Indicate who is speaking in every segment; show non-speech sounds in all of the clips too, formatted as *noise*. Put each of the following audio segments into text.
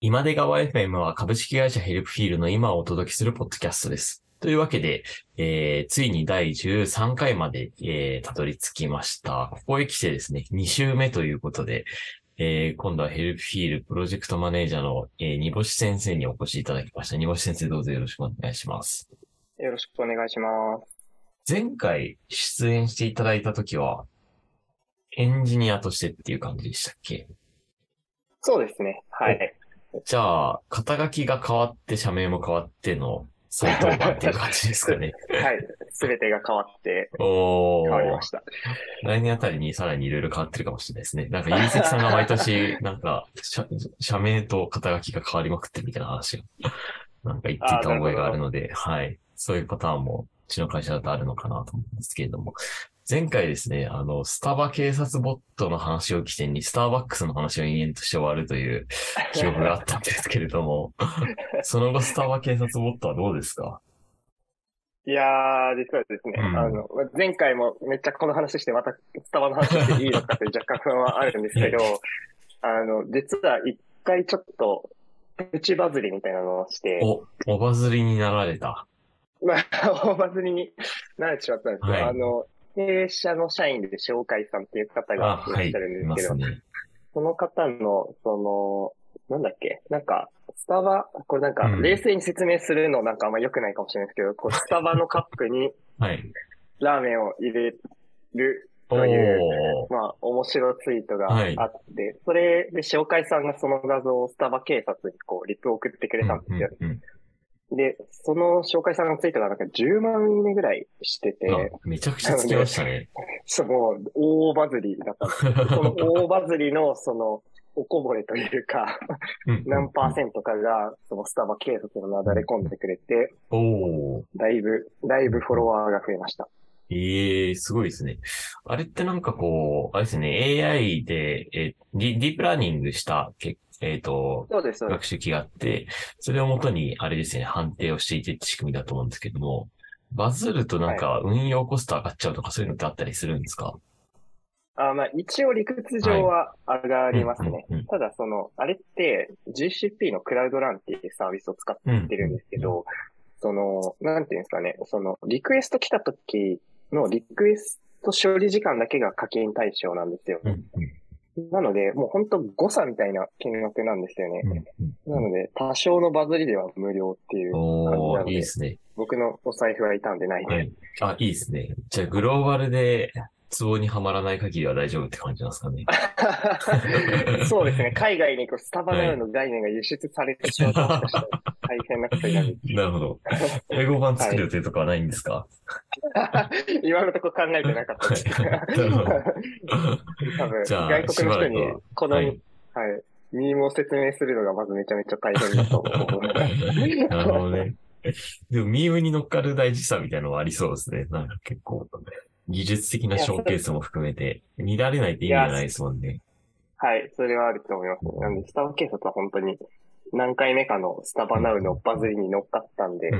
Speaker 1: 今出川 FM は株式会社ヘルプフィールの今をお届けするポッドキャストです。というわけで、えー、ついに第13回まで、えー、たどり着きました。ここへ来てですね、2週目ということで、えー、今度はヘルプフィールプロジェクトマネージャーの、えー、煮干し先生にお越しいただきました。煮干し先生どうぞよろしくお願いします。
Speaker 2: よろしくお願いします。
Speaker 1: 前回出演していただいたときは、エンジニアとしてっていう感じでしたっけ？
Speaker 2: そうですね。はい。
Speaker 1: じゃあ、肩書きが変わって、社名も変わっての再登板っていう感じですかね。*laughs*
Speaker 2: はい。すべてが変わって、変わりま。した。
Speaker 1: 来年あたりにさらにいろいろ変わってるかもしれないですね。なんか、ゆうせきさんが毎年、*laughs* なんか、社社名と肩書きが変わりまくってるみたいな話を、なんか言っていた覚えがあるので、はい。そういうパターンも、うちの会社だとあるのかなと思うんですけれども。前回ですね、あの、スタバ警察ボットの話を起点に、スターバックスの話を延々として終わるという *laughs* 記憶があったんですけれども、その後スタバ警察ボットはどうですか？
Speaker 2: いやー、実はですね、
Speaker 1: うん。
Speaker 2: あの、前回もめっちゃこの話して、またスタバの話していいのかっていう若干不安はあるんですけど、あの、実は一回ちょっと、プチバズりみたいなのをして、
Speaker 1: お、おばずりになられた。
Speaker 2: まあ、*laughs* 大バズりになれてしまったんですけど、
Speaker 1: はい。
Speaker 2: あの、経営者の社員で紹介さんっていう方
Speaker 1: あ、
Speaker 2: がいら
Speaker 1: はい、い
Speaker 2: っしゃるんでけど、
Speaker 1: ますすね。
Speaker 2: その方の、その、なんだっけ？なんか、スタバ、これなんか
Speaker 1: う、ん
Speaker 2: 冷静に説明するのなんかあんま良くないかもしれないですけど、*laughs* こう、スタバのカップに
Speaker 1: はい。
Speaker 2: ラーメンを入れる、
Speaker 1: お
Speaker 2: という
Speaker 1: ー。
Speaker 2: まあ、面白ツイートが
Speaker 1: はい
Speaker 2: あって、それで紹介さんがその画像をスタバ警察にこう、リプを送ってくれたんですよ。
Speaker 1: うんうん
Speaker 2: で、その紹介さんのツイートがなんか10万いいねぐらいしてて、
Speaker 1: めちゃくちゃつきましたね。*laughs*
Speaker 2: そう、もう、大バズりだった。その大バズりの、その、おこぼれというか、何パーセントかが、そのスタバ警察のなだれ込んでくれて、
Speaker 1: お。
Speaker 2: だいぶ、だいぶフォロワーが増えました。
Speaker 1: ええすごいですね。あれってなんかこう、あれですね、AI で、えディディープラーニングした、けえっ、と、
Speaker 2: そうです。
Speaker 1: 学習機があって、それをもとに、あれですね、判定をしていてって仕組みだと思うんですけども、バズるとなんか運用コスト上がっちゃうとかそういうのってあったりするんですか？
Speaker 2: あまあ、一応理屈上は上がりますね。
Speaker 1: うんうんうん
Speaker 2: ただ、その、あれって、GCP のクラウドランっていうサービスを使ってるんですけど、その、なんていうんですかね、その、リクエスト来た時のリクエスト処理時間だけが課金対象なんですよ。
Speaker 1: うんうん
Speaker 2: なので、もう本当誤差みたいな金額なんですよね。
Speaker 1: うんうん
Speaker 2: なので、多少のバズりでは無料っていう感じなので、
Speaker 1: いいですね。
Speaker 2: 僕のお財布は傷んでないで。
Speaker 1: はい。あ、いいですね。じゃあ、グローバルで、ツボにはまらない限りは大丈夫って感じなんですかね。*laughs*
Speaker 2: そうですね。海外にこうスタバなどの概念が輸出されてしまうと、大変なことになる。*laughs*
Speaker 1: なるほど。英語版作る予定とかはないんですか、*laughs*
Speaker 2: 今のところ考えてなかったです。多分、
Speaker 1: じゃあ
Speaker 2: 外国の人にこの、
Speaker 1: は
Speaker 2: はいい、ミームを説明するのがまずめちゃめちゃ大変だと思う。
Speaker 1: なるほどね。でも、ミームに乗っかる大事さみたいなのはありそうですね。なんか結構、技術的なショーケースも含めて、見られないって意味じゃないですもんね。
Speaker 2: はい、それはあると思います。なんで、スタバ警察は本当に何回目かのスタバナウのバズりに乗っかったんで、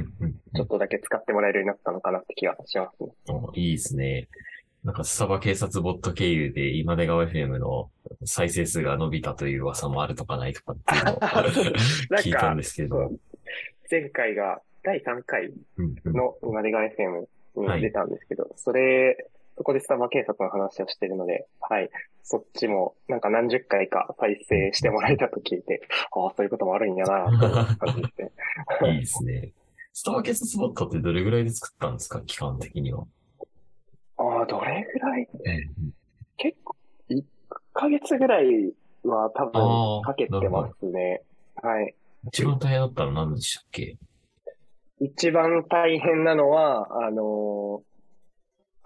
Speaker 2: ちょっとだけ使ってもらえるようになったのかなって気がしますね。
Speaker 1: おいいですね。なんか、スタバ警察ボット経由で、今出川 FM の再生数が伸びたという噂もあるとかないとかっていうのを *laughs* 聞いたんですけど。
Speaker 2: 前回が第3回の今出川 FM に出たんですけど、それ、そこでスタバ警察の話をしてるので、はい。そっちも、なんか何十回か再生してもらえたと聞いて、ああ、そういうこともあるんやな、という感じですね。*laughs*
Speaker 1: いいですね。スタバ警察ボットってどれぐらいで作ったんですか？期間的には。
Speaker 2: ああ、どれぐらい？結構、1ヶ月ぐらいは多分かけてますね。はい。
Speaker 1: 一番大変だったの何でしたっけ？
Speaker 2: 一番大変なのは、あのー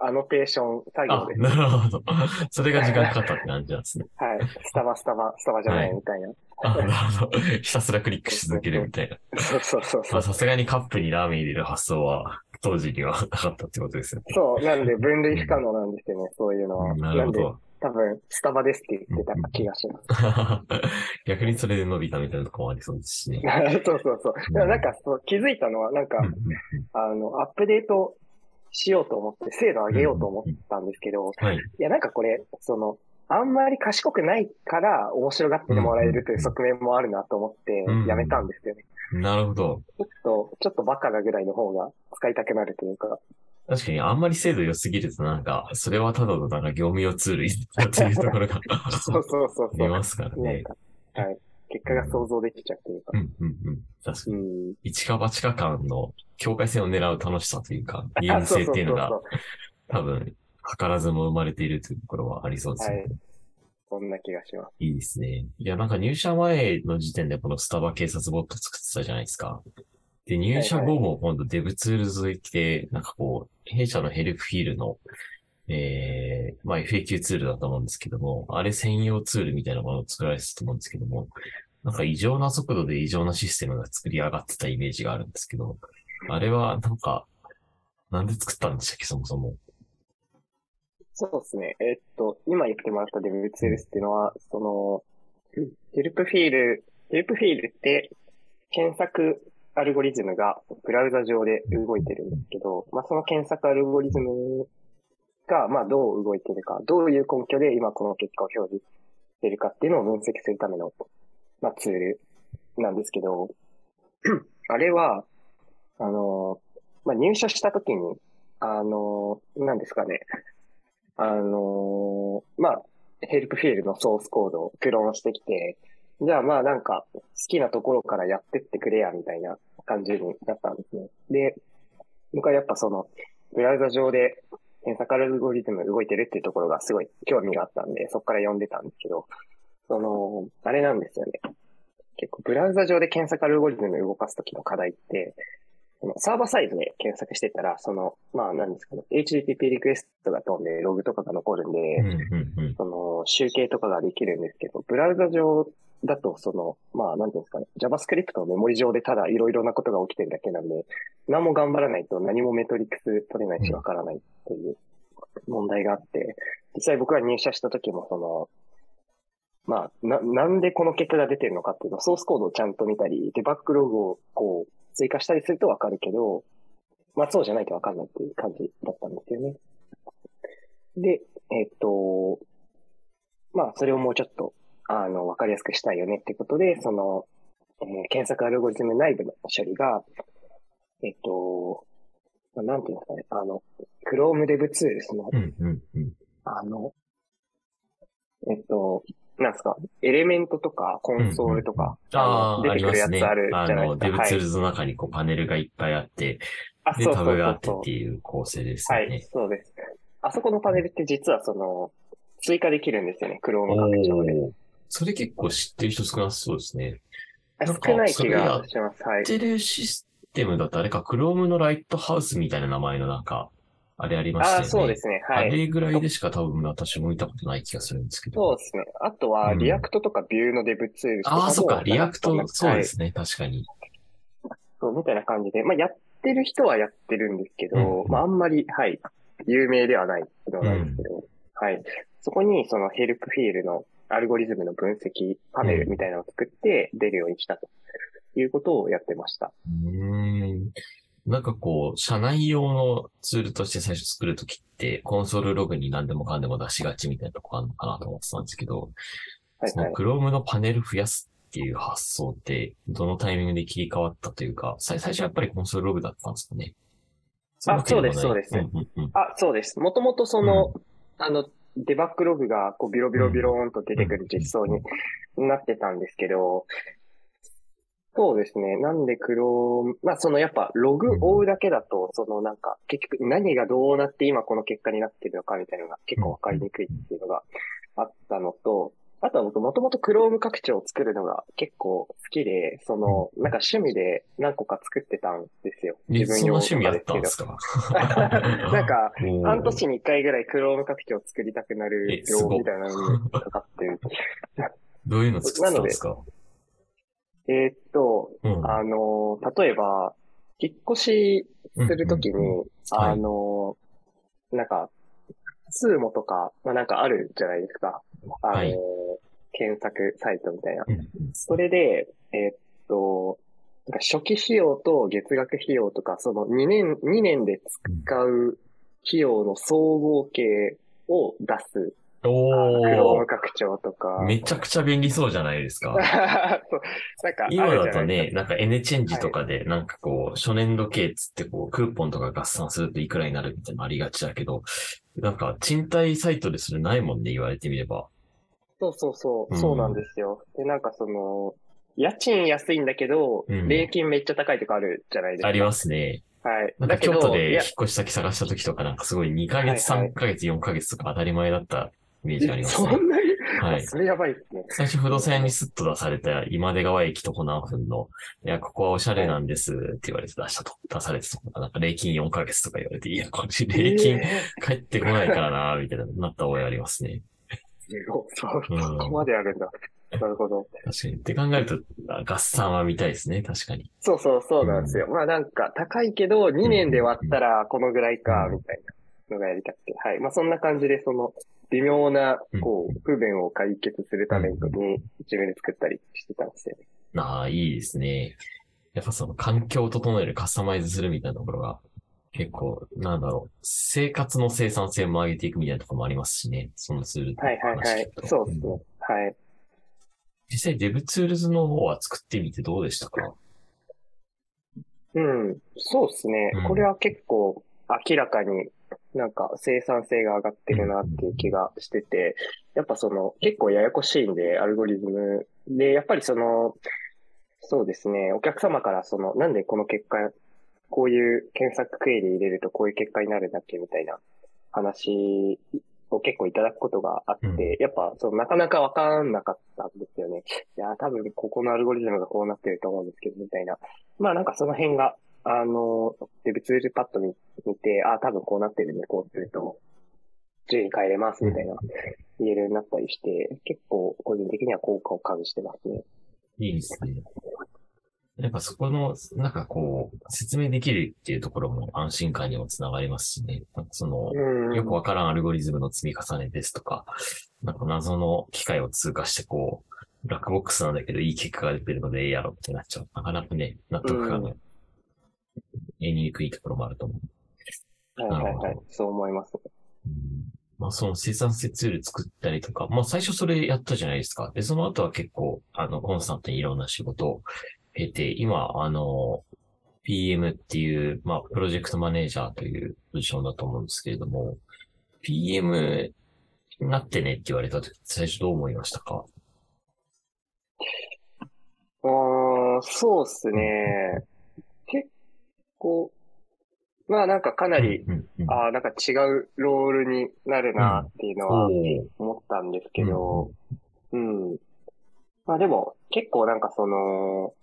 Speaker 2: アノテーション作業
Speaker 1: あ
Speaker 2: で、す。
Speaker 1: なるほど。*laughs* それが時間かかったって感じなんですね。*laughs*
Speaker 2: はい。スタバ、スタバ、スタバじゃないみたいな。
Speaker 1: あ、なるほど。*laughs* ひたすらクリックし続けるみたいな。
Speaker 2: そうそうそうそう。
Speaker 1: まあさすがにカップにラーメン入れる発想は、当時にはなかったってことですよね。
Speaker 2: そう、なんで分類不可能なんですよね、そういうのは。
Speaker 1: うんなるほど。
Speaker 2: 多分、スタバですって言ってた気がします。*laughs*
Speaker 1: 逆にそれで伸びたみたいなとこもありそうですしね。*laughs*
Speaker 2: そうそうそう。だからなんかそう気づいたのは、なんか
Speaker 1: うん、うん
Speaker 2: あの、アップデートしようと思って、精度上げようと思ったんですけど、
Speaker 1: はい。
Speaker 2: いや、なんかこれ、その、あんまり賢くないから面白がってもらえるという側面もあるなと思ってやめたんですよね。
Speaker 1: なるほど。
Speaker 2: ちょっと、ちょっとバカなぐらいの方が使いたくなるというか。
Speaker 1: 確かにあんまり精度良すぎるとなんか、それはただのなんか業務用ツールだっていうところが
Speaker 2: そうそうそうそう。
Speaker 1: 見ますからね。
Speaker 2: はい。結果が想像できちゃうというか。
Speaker 1: うんうんうん。確かに。一か八か間の境界線を狙う楽しさというか、ゲーム性っていうのが、多分、図らずも生まれているというところはありそうですね。はい。
Speaker 2: そんな気がします。
Speaker 1: いいですね。いや、なんか入社前の時点でこのスタバ警察ボット作ってたじゃないですか。で、入社後も今度 DevTools 行って、なんかこう、弊社の Helpfeel の、えー、まあ FAQ ツールだと思うんですけども、あれ専用ツールみたいなものを作られてたと思うんですけども、なんか異常な速度で異常なシステムが作り上がってたイメージがあるんですけど、あれはなんか、なんで作ったんでしたっけ、そもそも。
Speaker 2: そうですね。えー、っと、今言ってもらった DevTools っていうのは、その、 Helpfeel、Helpfeel って検索アルゴリズムがブラウザ上で動いてるんですけど、まあ、その検索アルゴリズムが、まあ、どう動いてるか、どういう根拠で今この結果を表示してるかっていうのを分析するための、まあ、ツールなんですけど、*clears throat* あれは、あの、まあ、入社した時に、あの、何ですかね、あの、まあ、ヘルプフィールのソースコードをクローンしてきて、じゃあまあなんか好きなところからやってってくれやみたいな感じになったんですね。で、僕はやっぱその、ブラウザ上で検索アルゴリズム動いてるっていうところがすごい興味があったんで、そこから読んでたんですけど、その、あれなんですよね。結構ブラウザ上で検索アルゴリズム動かすときの課題って、サーバーサイドで検索してたら、その、まあ何ですかね、HTTP リクエストが飛んでログとかが残るんで、その集計とかができるんですけど、ブラウザ上だと、その、まあ、なんていうんですかね、JavaScript のメモリ上でただいろいろなことが起きてるだけなんで、何も頑張らないと何もメトリックス取れないしわからないという問題があって、実際僕が入社した時も、その、まあ、な、なんでこの結果が出てるのかっていうのソースコードをちゃんと見たり、デバッグログをこう、追加したりするとわかるけど、まあそうじゃないとわかんないっていう感じだったんですよね。で、えっ、と、まあそれをもうちょっとあの、わかりやすくしたいよねってことで、その、えー、検索アルゴリズム内部の処理が、えっと、なんていうんですかね、あの、Chrome DevTools の、
Speaker 1: うんうんうん、
Speaker 2: あの、えっと、なんですか、エレメントとかコンソールとか、
Speaker 1: うんうん、あ出てくるやつあるじゃないですか。あの、DevTools の中にこうパネルがいっぱいあって、
Speaker 2: はい、で、
Speaker 1: タブがあってっていう構成ですね。
Speaker 2: はい、そうです。あそこのパネルって実はその、追加できるんですよね、Chrome 拡張で。
Speaker 1: それ結構知ってる人少なそうですね。
Speaker 2: 少ない気がします。はい。
Speaker 1: 知ってるシステムだとあれか、Chrome の Lighthouse みたいな名前のなんか、あれありましたよね。あ、
Speaker 2: そうですね。はい。
Speaker 1: あれぐらいでしか多分私も見たことない気がするんですけど。
Speaker 2: そうですね。あとは、リアクトとか Vue の DevTool とかも、
Speaker 1: うん、ああ、そっか、 React、そうですね、確かに。
Speaker 2: そう、みたいな感じで、まあ、やってる人はやってるんですけど、うん、まあ、あんまり、はい、有名ではないのなんですけど、うん、はい。そこに、その Helpfeel のアルゴリズムの分析パネルみたいなのを作って出るようにしたということをやってました。
Speaker 1: うん。なんかこう、社内用のツールとして最初作るときって、コンソールログに何でもかんでも出しがちみたいなとこあるのかなと思ってたんですけど、はいはい、その Chrome のパネル増やすっていう発想って、どのタイミングで切り替わったというか、最初はやっぱりコンソールログだったんですかね。
Speaker 2: あ、そうです、そうです。あ、そうです。もともとその、うん、あの、デバッグログがこうビロビロビローンと出てくる実装になってたんですけど、そうですね。なんでクローム、まあそのやっぱログ追うだけだと、そのなんか結局何がどうなって今この結果になってるのかみたいなのが結構わかりにくいっていうのがあったのと、あとは僕もともと Chrome 拡張を作るのが結構好きで、その、なんか趣味で何個か作ってたんですよ。
Speaker 1: 自分用趣味やったんですか？*laughs*
Speaker 2: なんか、半年に一回ぐらい Chrome 拡張を作りたくなる量みたいなのにかかってる。
Speaker 1: どういうの作ってたんですか？
Speaker 2: えー、っと、うん、あの、例えば、引っ越しするときに、うんうんうん、あの、なんか、スーモとか、まあ、なんかあるじゃないですか。あの、はい、検索サイトみたいな。それで、えー、っと、初期費用と月額費用とか、その2年、2年で使う費用の総合計を出す
Speaker 1: お
Speaker 2: クローム
Speaker 1: ー。
Speaker 2: 拡張とか。
Speaker 1: めちゃくちゃ便利そうじゃないですか。*laughs*
Speaker 2: そうなんか
Speaker 1: 今だとね、
Speaker 2: です
Speaker 1: なんか N チェンジとかで、なんかこう、初年度計つってこう、クーポンとか合算するといくらになるみたいなのありがちだけど、なんか賃貸サイトでそれないもんね、言われてみれば。
Speaker 2: そうそうそうう、
Speaker 1: ん
Speaker 2: そうなんですよ。で、なんかその、家賃安いんだけど、
Speaker 1: うん
Speaker 2: 礼金めっちゃ高いとかあるじゃないですか。
Speaker 1: ありますね。
Speaker 2: はい。
Speaker 1: なんか
Speaker 2: だけど、い
Speaker 1: 京都で引っ
Speaker 2: や、
Speaker 1: 越し先探した時とかなんかすごい2ヶ月、
Speaker 2: はいはい
Speaker 1: 3ヶ月、4ヶ月とか当たり前だったイメージがありますね。
Speaker 2: そんなに、
Speaker 1: はい。
Speaker 2: それやばいですね。
Speaker 1: 最初不動産屋にスッと出された今出川駅とこ何分の、いや、ここはおしゃれなんですって言われて出したと、出されてとか、なんか礼金4ヶ月とか言われて、いや、こっち礼金
Speaker 2: え
Speaker 1: 返ってこないからな、みたいな、なった覚えありますね。
Speaker 2: ーすごいそう、こまでやるんだ。なるほど。
Speaker 1: 確かに。って考えると、あ合算は見たいですね、確かに。
Speaker 2: そうそうそうなんですよ。まあなんか高いけど、2年で割ったらこのぐらいか、
Speaker 1: うん
Speaker 2: みたいなのがやりたくて。はい。まあそんな感じで、その、微妙な、こう、不便を解決するために自分で作ったりしてたんですよね。
Speaker 1: ああ、いいですね。やっぱその環境を整える、カスタマイズするみたいなところが、結構、なんだろう、生活の生産性も上げていくみたいなところもありますしね、そのツールの
Speaker 2: はいはいはいそうですね
Speaker 1: ん。
Speaker 2: はい。
Speaker 1: 実際 DevTools の方は作ってみてどうでしたか？
Speaker 2: うん。そうですね
Speaker 1: うん。
Speaker 2: これは結構明らかになんか生産性が上がってるなっていう気がしてて、やっぱその結構ややこしいんで、アルゴリズム。で、やっぱりその、そうですね、お客様からその、なんでこの結果、こういう検索クエリ入れるとこういう結果になるんだっけみたいな話を結構いただくことがあって、
Speaker 1: うん
Speaker 2: やっぱそのなかなかわかんなかったんですよね。いや、多分ここのアルゴリズムがこうなってると思うんですけど、みたいな。まあなんかその辺が、あの、デブツールパッド見見て、あ、多分こうなってるんで、こうすると、順位変えれます、みたいな、言えるようになったりして、結構個人的には効果を感じてますね。
Speaker 1: いいですね。やっぱそこの、なんかこう、説明できるっていうところも安心感にもつながりますしね。なんかその、
Speaker 2: うん。
Speaker 1: よくわからんアルゴリズムの積み重ねですとか、なんか謎の機械を通過してこう、ブラックボックスなんだけどいい結果が出てるのでええやろってなっちゃう。なかなかね、納得感が得にくいところもあると思う。
Speaker 2: はいはいはい。そう思います。
Speaker 1: うんまあその生産性ツール作ったりとか、まあ最初それやったじゃないですか。で、その後は結構、あの、コンスタントにいろんな仕事を経て、今、あの、PM っていう、まあ、プロジェクトマネージャーというポジションだと思うんですけれども、PM になってねって言われた時、最初どう思いましたか？
Speaker 2: うーん、そうっすね。結構、まあなんかかなり、
Speaker 1: うんうんうん。
Speaker 2: ああ、なんか違うロールになるなっていうのは思ったんですけど、うん。まあでも、結構なんかその、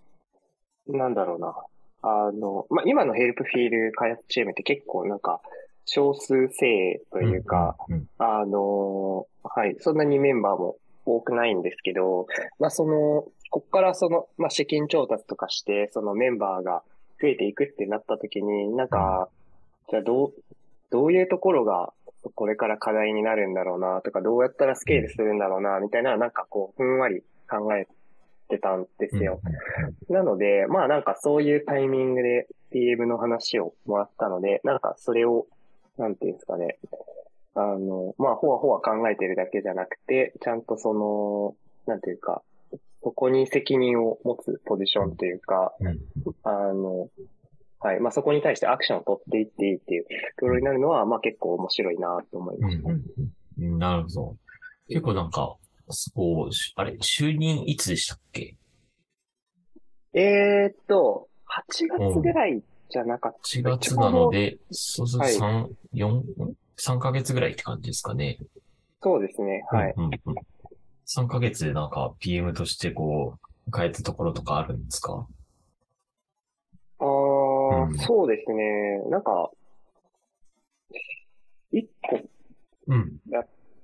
Speaker 2: なんだろうな。あの、まあ今のヘルプフィール開発チームって結構なんか、少数制というか、、
Speaker 1: うんうん
Speaker 2: あの、はい、そんなにメンバーも多くないんですけど、まあその、こっからその、まあ資金調達とかして、そのメンバーが増えていくってなった時に、なんか、じゃあどう、どういうところがこれから課題になるんだろうなとか、どうやったらスケールするんだろうな、みたいな、なんかこう、ふんわり考えてたんですよ。なので、まあなんかそういうタイミングで PM の話をもらったので、なんかそれを、なんていうんですかね。あの、まあほわほわ考えてるだけじゃなくて、ちゃんとその、なんていうか、そこに責任を持つポジションというか、あの、はい。まあそこに対してアクションを取っていっていいっていうところになるのは、まあ結構面白いなと思いました。
Speaker 1: うんうんうんなるほど。結構なんか、そう、しあれ、就任いつでしたっけ？
Speaker 2: えーっと、8月ぐらいじゃなかった。
Speaker 1: ?4 月なので、そうすると
Speaker 2: はい
Speaker 1: 3、4、3ヶ月ぐらいって感じですかね。
Speaker 2: そうですね。はい。
Speaker 1: うんうんうん。3ヶ月でなんか PM としてこう、変えたところとかあるんですか？
Speaker 2: ああ、
Speaker 1: うん
Speaker 2: そうですね。なんか、一個
Speaker 1: うん。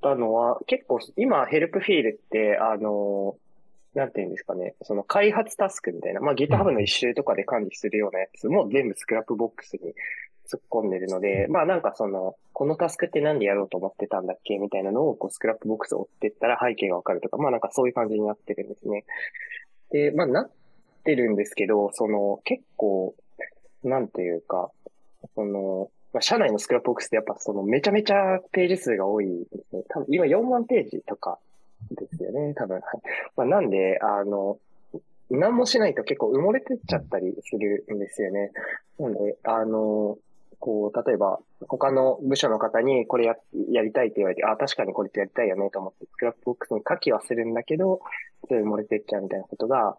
Speaker 2: たのは、結構今 Helpfeel って、あの、なんていうんですかね、その開発タスクみたいな、まあ GitHub の issue とかで管理するようなやつも全部 Scrapbox に突っ込んでるので、まあなんかその、このタスクってなんでやろうと思ってたんだっけみたいなのをこう Scrapboxを追ってったら背景がわかるとか、まあなんかそういう感じになってるんですね。で、まあなってるんですけど、その結構、なんていうか、その、まあ、社内のスクラップボックスってやっぱそのめちゃめちゃページ数が多いですね。多分今4万ページとかですよね、多分。*laughs* まあ、なんで、あの、何もしないと結構埋もれてっちゃったりするんですよね。なんで、あの、こう、例えば、他の部署の方にこれや、やりたいって言われて、あ、確かにこれってやりたいよねと思って、スクラップボックスに書きはするんだけど、それ漏れてっちゃうみたいなことが、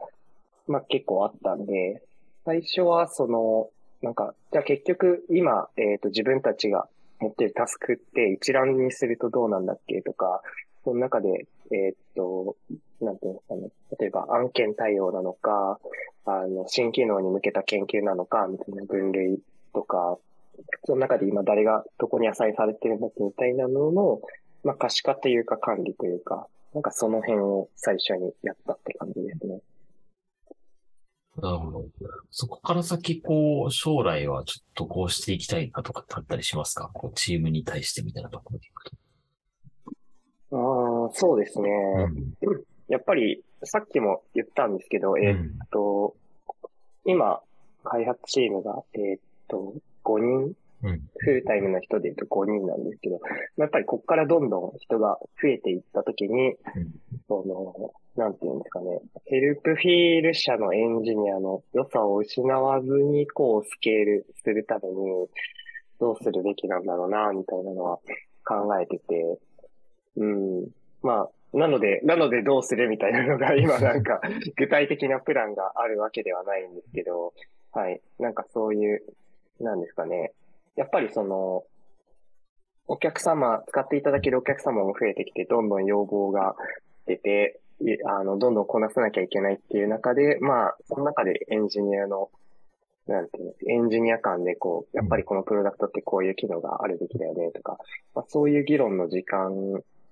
Speaker 2: まあ結構あったんで、最初はその、なんか、じゃあ結局今、えっ、ー、と自分たちが持ってるタスクって一覧にするとどうなんだっけ？とか、その中で、えっ、ー、と、なんていうんですかね。例えば案件対応なのか、あの、新機能に向けた研究なのか、みたいな分類とか、その中で今誰がどこにアサイされてるのかみたいなのの、まあ可視化というか管理というか、なんかその辺を最初にやったって感じですね。
Speaker 1: なるほど。そこから先、こう、将来はちょっとこうしていきたいなとかってあったりしますか？こう、チームに対してみたいなところでいく
Speaker 2: と。ああ、そうですね。うん、やっぱり、さっきも言ったんですけど、えー、っと、今、開発チームが、えー、っと、5人、うん、フルタイムの人で言うと5人なんですけど、やっぱりここからどんどん人が増えていったときに、うん、その、なんていうんですかね、ヘルプフィール社のエンジニアの良さを失わずに、こう、スケールするために、どうするべきなんだろうな、みたいなのは考えてて、うん。まあ、なので、なのでどうするみたいなのが *laughs* 今なんか具体的なプランがあるわけではないんですけど、はい。なんかそういうなんですかね。やっぱりその、お客様、使っていただけるお客様も増えてきて、どんどん要望が出て、あの、どんどんこなさなきゃいけないっていう中で、まあ、その中でエンジニアの、なんていうの、エンジニア間でこう、やっぱりこのプロダクトってこういう機能があるべきだよねとか、まあ、そういう議論の時間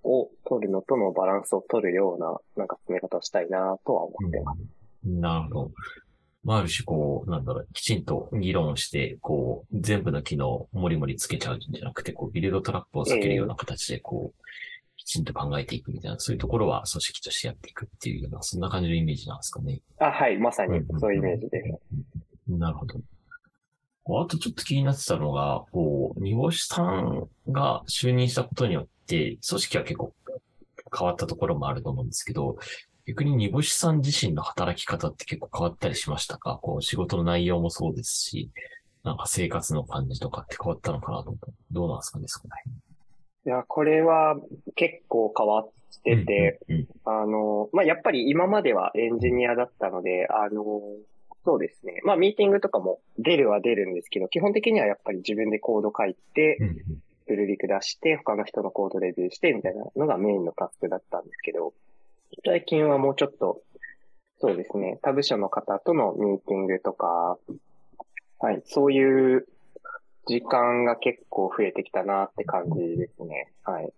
Speaker 2: を取るのとのバランスを取るような、なんか進め方をしたいなとは思ってます。
Speaker 1: なるほど。まあ、ある種、こう、なんだろう、きちんと議論して、こう、全部の機能をもりもりつけちゃうんじゃなくて、こう、ビルドトラップを避けるような形で、こう、きちんと考えていくみたいな、そういうところは組織としてやっていくっていうような、そんな感じのイメージなんですかね。
Speaker 2: あ、はい、まさにそういうイメージです。
Speaker 1: なるほど。あとちょっと気になってたのが、こう、煮干しさんが就任したことによって、組織は結構変わったところもあると思うんですけど、逆に煮干しさん自身の働き方って結構変わったりしましたか？こう仕事の内容もそうですし、なんか生活の感じとかって変わったのかなと思ったどうなんですかね、そこら辺。
Speaker 2: いや、これは結構変わってて、うんうんうん、あの、まあ、やっぱり今まではエンジニアだったので、あの、そうですね。まあ、ミーティングとかも出るは出るんですけど、基本的にはやっぱり自分でコード書いて、プルリク出して、他の人のコードレビューして、みたいなのがメインのタスクだったんですけど、最近はもうちょっと、そうですね、他部署の方とのミーティングとか、はい、そういう時間が結構増えてきたなって感じですね。はい。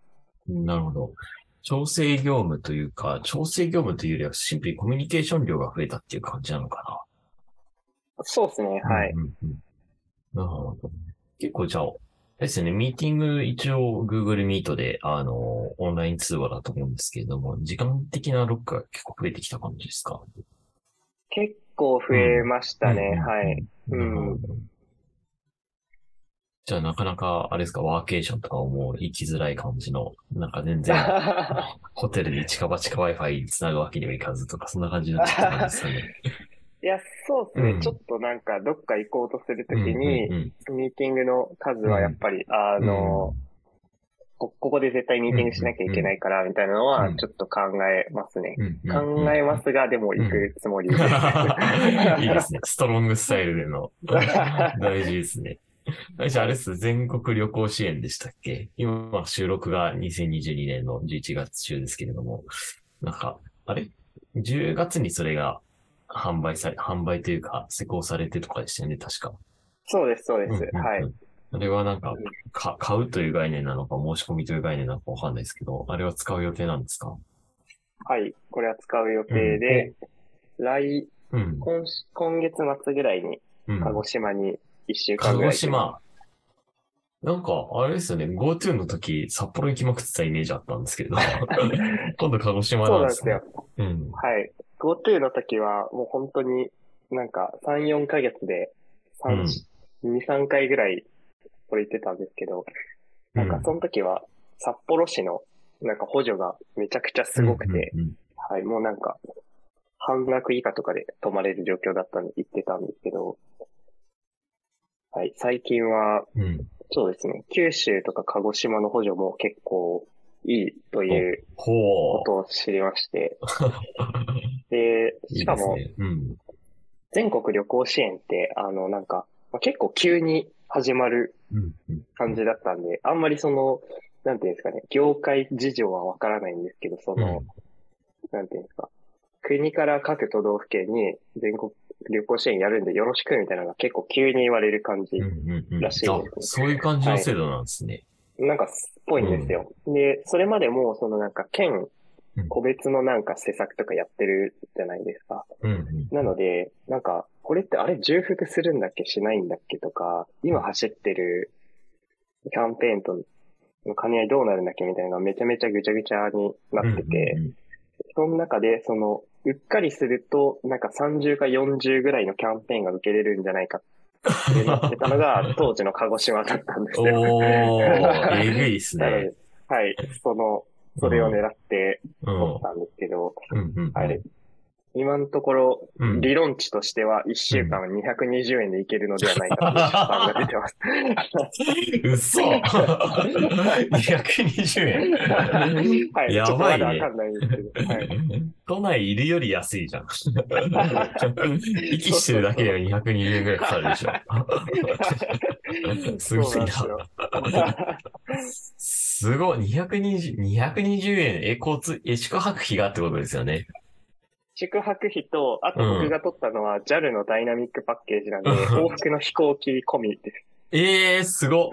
Speaker 1: なるほど。調整業務というか、調整業務というよりはシンプルにコミュニケーション量が増えたっていう感じなのか
Speaker 2: な。そうですね、はい。うんうんうん、
Speaker 1: なるほど。結構じゃあ、ですね、ミーティング一応 Google Meet で、あの、オンライン通話だと思うんですけれども、時間的なロックが結構増えてきた感じですか？
Speaker 2: 結構増えましたね、うん、はい。うん。
Speaker 1: じゃあなかなか、あれですか、ワーケーションとかもう行きづらい感じの、なんか全然、*laughs* ホテルに近場近 Wi-Fi 繋ぐわけにはいかずとか、そんな感じになってきた感じですかね。
Speaker 2: いや、そうですね、うん、ちょっとなんか、どっか行こうとするときに、ミーティングの数はやっぱり、あの、こ、ここで絶対ミーティングしなきゃいけないから、みたいなのは、ちょっと考えますね。考えますが、でも行くつもりです。*laughs*
Speaker 1: いいですね。*laughs* ストロングスタイルでの。*laughs* 大事ですね。じゃあ、あれです。全国旅行支援でしたっけ？今、収録が2022年の11月中ですけれども、なんか、あれ ?10 月にそれが販売され、販売というか、施工されてとかでしたよね、確か。
Speaker 2: そうです、そうです。はい。
Speaker 1: あれはなんか、か、買うという概念なのか、申し込みという概念なのかわかんないですけど、あれは使う予定なんですか？
Speaker 2: はい、これは使う予定で、うん、来、うん、今、今月末ぐらいに、鹿児島に一週間ぐらい、うん、鹿児島。
Speaker 1: なんか、あれですよね、GoTo の時、札幌行きまくってたイメージあったんですけど、*laughs* 今度鹿児島なんですね。
Speaker 2: そうなんですよ。うん。はい。GoTo の時は、もう本当になんか3、4ヶ月で3、うん、2、3回ぐらい幌行ってたんですけど、なんかその時は札幌市のなんか補助がめちゃくちゃすごくて、
Speaker 1: うんうん
Speaker 2: はい、もうなんか半額以下とかで泊まれる状況だったんで行ってたんですけど、はい、最近は
Speaker 1: うん。うん
Speaker 2: そうですね、九州とか鹿児島の補助も結構いいという
Speaker 1: ほ
Speaker 2: ことを知りまして、
Speaker 1: う。*laughs*
Speaker 2: で、
Speaker 1: いい
Speaker 2: しかも。全国旅行支援って、あのなんか、まあ結構急に始まる
Speaker 1: うん。うん
Speaker 2: 感じだったんで、あんまりその、なんていうんですかね、業界事情はわからないんですけど、その、なんていうんですか、国から各都道府県に全国旅行支援やるんでよろしくみたいなのが結構急に言われる感じ
Speaker 1: うん。うんうん。
Speaker 2: らしいですね
Speaker 1: あ、そういう感じの制度なんですね。
Speaker 2: なんかすっぽいんですよ。で、それまでも、そのなんか県
Speaker 1: うん
Speaker 2: 個別のなんか施策とかやってるじゃないですか。
Speaker 1: うんうん。
Speaker 2: なので、なんか、これってあれ重複するんだっけしないんだっけとか、今走ってるキャンペーンとの兼ね合いどうなるんだっけみたいなのがめちゃめちゃぐちゃぐちゃになってて、その中で、その、うっかりすると、なんか30か40ぐらいのキャンペーンが受けれるんじゃないかってなってたのが、*laughs* 当時の鹿児島だったんですよ。
Speaker 1: おー、えぐいっすね。*laughs*
Speaker 2: はい、その、それを狙って
Speaker 1: うん。
Speaker 2: 撮ったんですけど、
Speaker 1: うんうん。
Speaker 2: はい。今のところ、
Speaker 1: うん。
Speaker 2: 理論値としては1週間220円でいけるのではないかという *laughs* 試算が出てます。*laughs*
Speaker 1: 嘘 !220 円。
Speaker 2: はい。
Speaker 1: やばいね
Speaker 2: わかんないんですけど。はい。
Speaker 1: 都内いるより安いじゃん。*laughs* 息してるだけでも220円ぐらいかかるでしょ。すごいな。
Speaker 2: す
Speaker 1: ごい。220、220円。え、交通、え、宿泊費がってことですよね。
Speaker 2: 宿泊費と、あと僕が取ったのは JAL のダイナミックパッケージなんで、
Speaker 1: うん
Speaker 2: 往復の飛行機込みです。
Speaker 1: ええー、すごっ。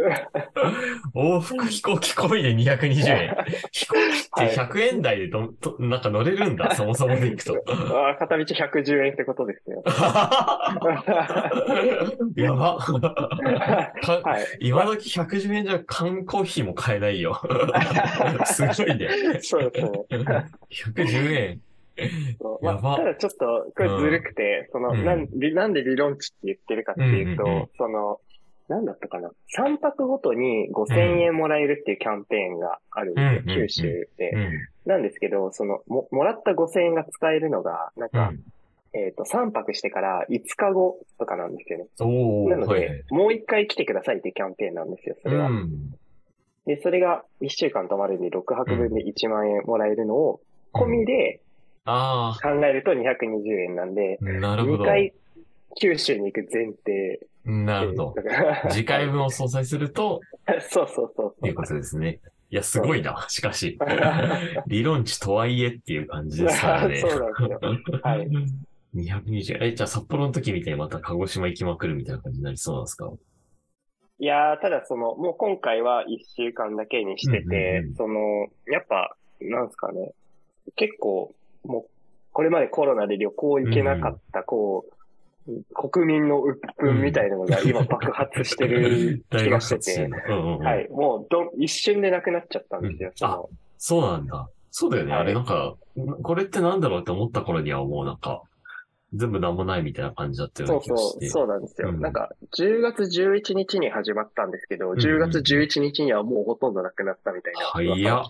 Speaker 1: 往復飛行機込みで220円。*laughs* 飛行機って100円台でど、となんか乗れるんだ、そもそもで行くと。
Speaker 2: あー片道110円ってことですよ。*laughs*
Speaker 1: やば。*laughs* か
Speaker 2: はい。
Speaker 1: 今時110円じゃ缶コーヒーも買えないよ。すごいね。
Speaker 2: そうですね。
Speaker 1: 110円。
Speaker 2: まあ、ただちょっと、これずるくて、その、
Speaker 1: うん
Speaker 2: なん、りなんで理論値って言ってるかっていうと、
Speaker 1: うんうんうん
Speaker 2: その、なんだったかな ?3 泊ごとに5000円もらえるっていうキャンペーンがあるんですよ、
Speaker 1: うんうんうん
Speaker 2: 九州で。
Speaker 1: うん。
Speaker 2: なんですけど、その、も、もらった5000円が使えるのが、なんか、えっ、と、3泊してから5日後とかなんですよね。なので、
Speaker 1: はいはい。
Speaker 2: もう1回来てくださいっていうキャンペーンなんですよ、それは。
Speaker 1: うん。
Speaker 2: で、それが1週間泊まるんで6泊分で1万円もらえるのを、込みで
Speaker 1: あ
Speaker 2: 考えると220円なんで、
Speaker 1: あ、なるほ
Speaker 2: 2
Speaker 1: ど。
Speaker 2: 回九州に行く前提。
Speaker 1: なるほど。*laughs* 次回分を相殺すると、*laughs*
Speaker 2: そうそうそう
Speaker 1: いうことですね。いや、すごいな。しかし。*laughs* 理論値とはいえっていう感じですからね。
Speaker 2: そうなんですよ。はい。
Speaker 1: 220円。え、じゃあ札幌の時みたいにまた鹿児島行きまくるみたいな感じになりそうなんですか？
Speaker 2: いやー、ただその、もう今回は1週間だけにしてて
Speaker 1: うん、
Speaker 2: その、やっぱ、なんですかね。結構、もう、これまでコロナで旅行行けなかった、こう、国民の鬱憤みたいなのが今爆発してる *laughs* 気がしてて、はい。もうどん、一瞬でなくなっちゃったんですよ。
Speaker 1: うん
Speaker 2: そ
Speaker 1: うなんだ。そうだよね。
Speaker 2: はい
Speaker 1: あれなんか、これってなんだろうって思った頃にはもうなんか、全部なんもないみたいな感じだったよう
Speaker 2: そうそう。そうなんですよ。
Speaker 1: うん
Speaker 2: なんか、10月11日に始まったんですけど、
Speaker 1: ん
Speaker 2: 10月11日にはもうほとんどなくなったみたいな
Speaker 1: 早っ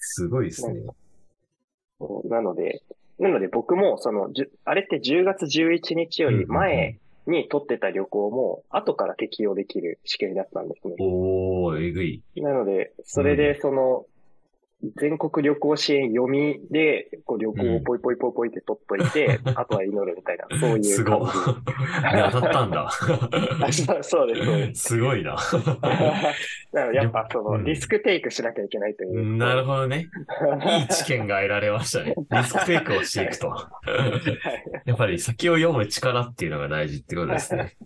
Speaker 1: すごいですね。
Speaker 2: なので、なので僕も、その、あれって10月11日より前に取ってた旅行も、後から適用できる仕組みだったんですね。
Speaker 1: おー、えぐい。
Speaker 2: なので、それで、その、全国旅行支援読みで、こう旅行をポイポイポイポイって取っといて、あとは祈るみたいな、そうい
Speaker 1: すごい。当たったんだ。*laughs*
Speaker 2: あそうそうです、そうです。
Speaker 1: すごいな。
Speaker 2: なので、やっぱその、
Speaker 1: うん
Speaker 2: リスクテイクしなきゃいけないという。
Speaker 1: なるほどね。*laughs* いい知見が得られましたね。リスクテイクをしていくと。やっぱり先を読む力っていうのが大事ってことですね。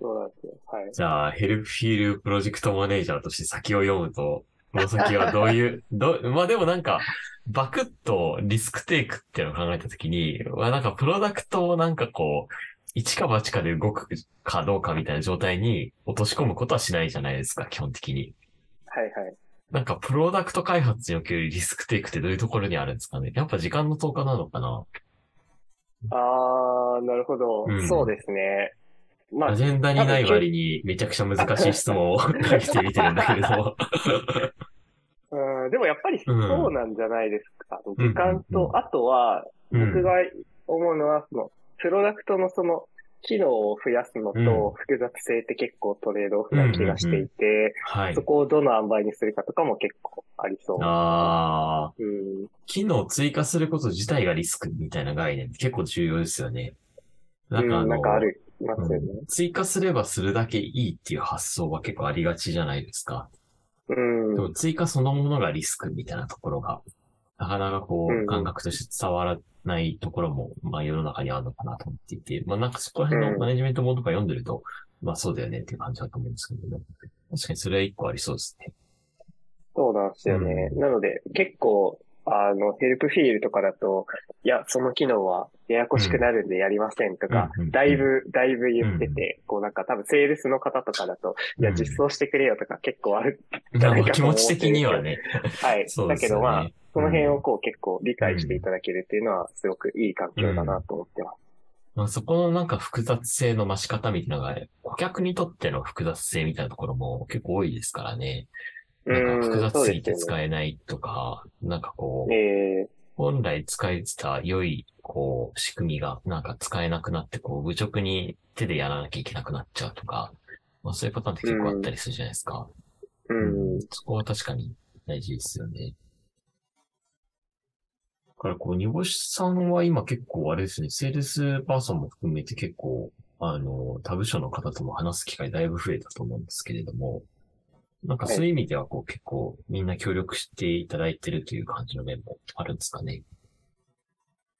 Speaker 2: そうなんですよ。はい。
Speaker 1: じゃあ、ヘルプフィールプロジェクトマネージャーとして先を読むと、この先はどういう、*laughs* どう、まあでもなんか、バクッとリスクテイクっていうのを考えたときに、まあなんかプロダクトをなんかこう、一か八かで動くかどうかみたいな状態に落とし込むことはしないじゃないですか、基本的に。
Speaker 2: はいはい。
Speaker 1: なんかプロダクト開発におけるリスクテイクってどういうところにあるんですかねやっぱ時間の10日なのかな
Speaker 2: あー、なるほど。
Speaker 1: うん
Speaker 2: そうですね。まあ、
Speaker 1: アジェンダにない割にめちゃくちゃ難しい質問を *laughs* 投げてみてるんだけれども。*laughs*
Speaker 2: うん、でもやっぱりそうなんじゃないですか。
Speaker 1: うん
Speaker 2: 時間と、
Speaker 1: うん
Speaker 2: あとは、
Speaker 1: うん
Speaker 2: 僕が思うのは、その、プロダクトのその、機能を増やすの
Speaker 1: うん
Speaker 2: と複雑性って結構トレードオフな気がしていて、
Speaker 1: はい
Speaker 2: そ。こをどの塩梅にするかとかも結構ありそう。
Speaker 1: ああ、
Speaker 2: うん、
Speaker 1: 機能を追加すること自体がリスクみたいな概念結構重要ですよね。なんかあ
Speaker 2: うん、
Speaker 1: の、
Speaker 2: なんかある、いますよね。
Speaker 1: うん追加すればするだけいいっていう発想は結構ありがちじゃないですか。
Speaker 2: うん。
Speaker 1: でも追加そのものがリスクみたいなところが、なかなかこ
Speaker 2: う
Speaker 1: 感覚として伝わらないところも、まあ世の中にあるのかなと思っていて、まあなんかそこら辺のマネジメント本とか読んでると、まあそうだよねっていう感じだと思うんですけども、確かにそれは一個ありそうですね。
Speaker 2: そうなんですよね。
Speaker 1: う
Speaker 2: なので、結構、あの、ヘルプフィールとかだと、いや、その機能はややこしくなるんでやりませんとか、だいぶ、だいぶ言ってて、こうなんか多分セールスの方とかだと、いや、
Speaker 1: うん
Speaker 2: 実装してくれよとか結構ある。
Speaker 1: まあ気持ち的にはね。
Speaker 2: はい。だけどまあ、その辺をこう結構理解していただけるっていうのは、すごくいい環境だなと思ってます。
Speaker 1: まあ、そこのなんか複雑性の増し方みたいなのが、顧客にとっての複雑性みたいなところも結構多いですからね。なんか複雑すぎて使えないとか、なんかこう、
Speaker 2: え
Speaker 1: 本来使えてた良い、こう、仕組みが、なんか使えなくなって、こう、愚直に手でやらなきゃいけなくなっちゃうとか、まあそういうパターンって結構あったりするじゃないですか。
Speaker 2: ー、うん。
Speaker 1: そこは確かに大事ですよね。だから、こう、煮干しさんは今結構あれですね、セールスパーソンも含めて結構、あの、他部署の方とも話す機会だいぶ増えたと思うんですけれども、なんかそういう意味ではこう結構みんな協力していただいてるという感じの面もあるんですかね。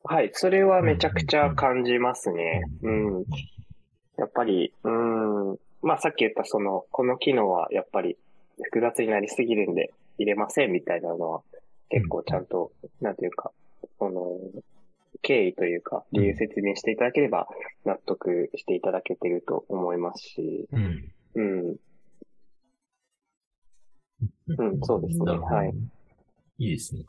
Speaker 2: はい。それはめちゃくちゃ感じますね。
Speaker 1: う
Speaker 2: うん。やっぱり、うん。まあさっき言ったその、この機能はやっぱり複雑になりすぎるんで入れませんみたいなのは結構ちゃんと、なんていうか、その、経緯というか、理由説明していただければ納得していただけてると思いますし、
Speaker 1: うん。
Speaker 2: うん。うんそうですねはい。
Speaker 1: いいですね。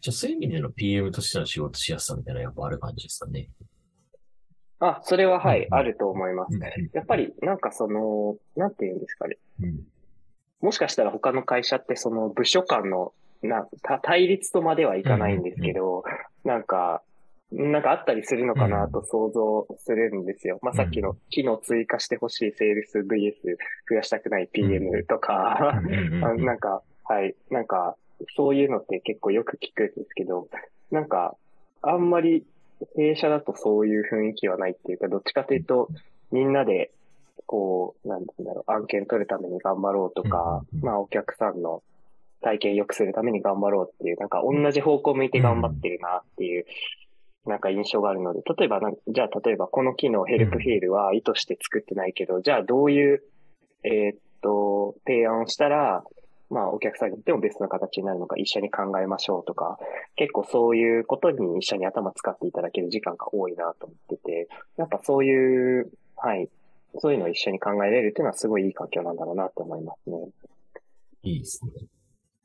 Speaker 1: じゃあそういう意味での PM としての仕事しやすさみたいなやっぱある感じですかね。
Speaker 2: あ、それははい、
Speaker 1: うん
Speaker 2: あると思います。やっぱり、なんかその、なんていうんですかね。
Speaker 1: うん。
Speaker 2: もしかしたら他の会社ってその部署間のなた対立とまではいかないんですけど、なんか、なんかあったりするのかなと想像するんですよ。まあ、さっきの機能追加してほしいセールス VS 増やしたくない PM とか、なんか、はい、なんか、そういうのって結構よく聞くんですけど、なんか、あんまり弊社だとそういう雰囲気はないっていうか、どっちかというと、みんなで、こう、なんて言うんだろう、案件取るために頑張ろうとか、
Speaker 1: うんうんうん。
Speaker 2: まあお客さんの体験良くするために頑張ろうっていう、なんか同じ方向向いて頑張ってるなっていう、なんか印象があるので、例えばじゃあ例えばこの機能ヘルプフィールは意図して作ってないけど、じゃあどういう、えーっと、提案をしたら、まあお客さんにとってもベストな形になるのか一緒に考えましょうとか、結構そういうことに一緒に頭使っていただける時間が多いなと思ってて、やっぱそういう、はい、そういうのを一緒に考えれるっていうのはすごいいい環境なんだろうなと思いますね。
Speaker 1: いいですね。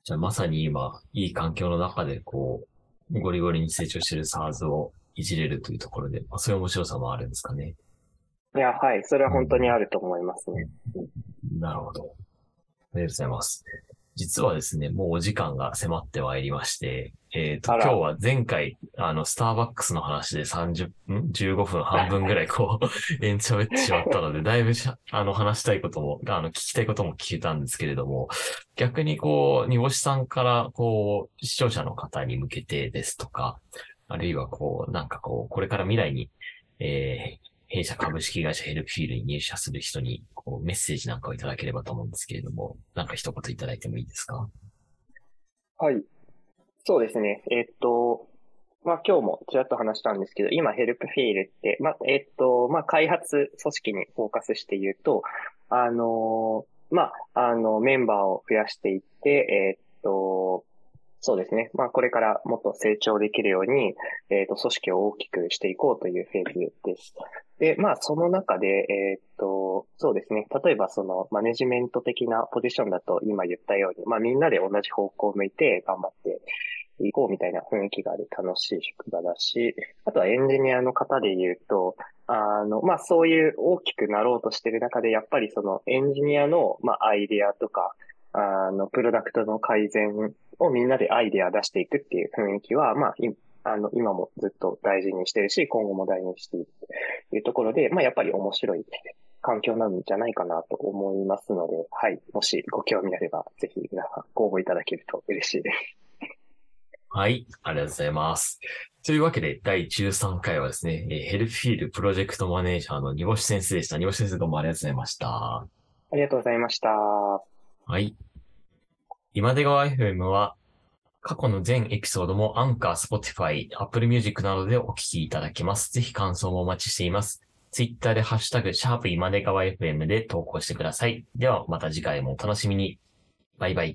Speaker 1: じゃあまさに今、いい環境の中でこう、ゴリゴリに成長してる SARS をいじれるというところで、まあ、そういう面白さもあるんですかね。
Speaker 2: いや、はい、それは本当にあると思いますね。
Speaker 1: なるほど。ありがとうございます。実はですね、もうお時間が迫ってまいりまして、えっ、と、
Speaker 2: あら。
Speaker 1: 今日は前回、あの、スターバックスの話で30分、15分半分ぐらいこう、*laughs* 延長ってしまったので、だいぶしゃあの、話したいことも、あの、聞きたいことも聞けたんですけれども、逆にこう、煮干しさんから、こう、視聴者の方に向けてですとか、あるいはこう、なんかこう、これから未来に、えー弊社株式会社 Helpfeelに入社する人にこうメッセージなんかをいただければと思うんですけれども、なんか一言いただいてもいいですか？
Speaker 2: はい。そうですね。えっと、まあ今日もちらっと話したんですけど、今 Helpfeelって、まあえっと、まあ開発組織にフォーカスして言うと、あの、まあ、あの、メンバーを増やしていって、えっと、そうですね。まあこれからもっと成長できるように、えっと、組織を大きくしていこうというフェーズです。で、まあその中で、えっと、そうですね。例えばそのマネジメント的なポジションだと今言ったように、まあみんなで同じ方向を向いて頑張っていこうみたいな雰囲気がある楽しい職場だし、あとはエンジニアの方で言うと、ああの、まあ、そういう大きくなろうとしてる中で、やっぱりそのエンジニアの、まあ、アイデアとか、あの、プロダクトの改善をみんなでアイデア出していくっていう雰囲気は、まあ、あの、今もずっと大事にしてるし、今後も大事にしているというところで、まあ、やっぱり面白い環境なんじゃないかなと思いますので、はい。もしご興味あれば、ぜひ皆さんご応募いただけると嬉しいです。
Speaker 1: はい。ありがとうございます。というわけで、第13回はですね、 Helpfeelプロジェクトマネージャーの煮干先生でした。煮干先生どうもありがとうございました。あ
Speaker 2: りがとうございました。
Speaker 1: はい。今出川 FM は、過去の全エピソードも Anchor、Spotify、Apple Music などでお聞きいただけます。ぜひ感想もお待ちしています。ツイッターでハッシュタグ、シャープ今出川 FM で投稿してください。ではまた次回もお楽しみに。バイバイ。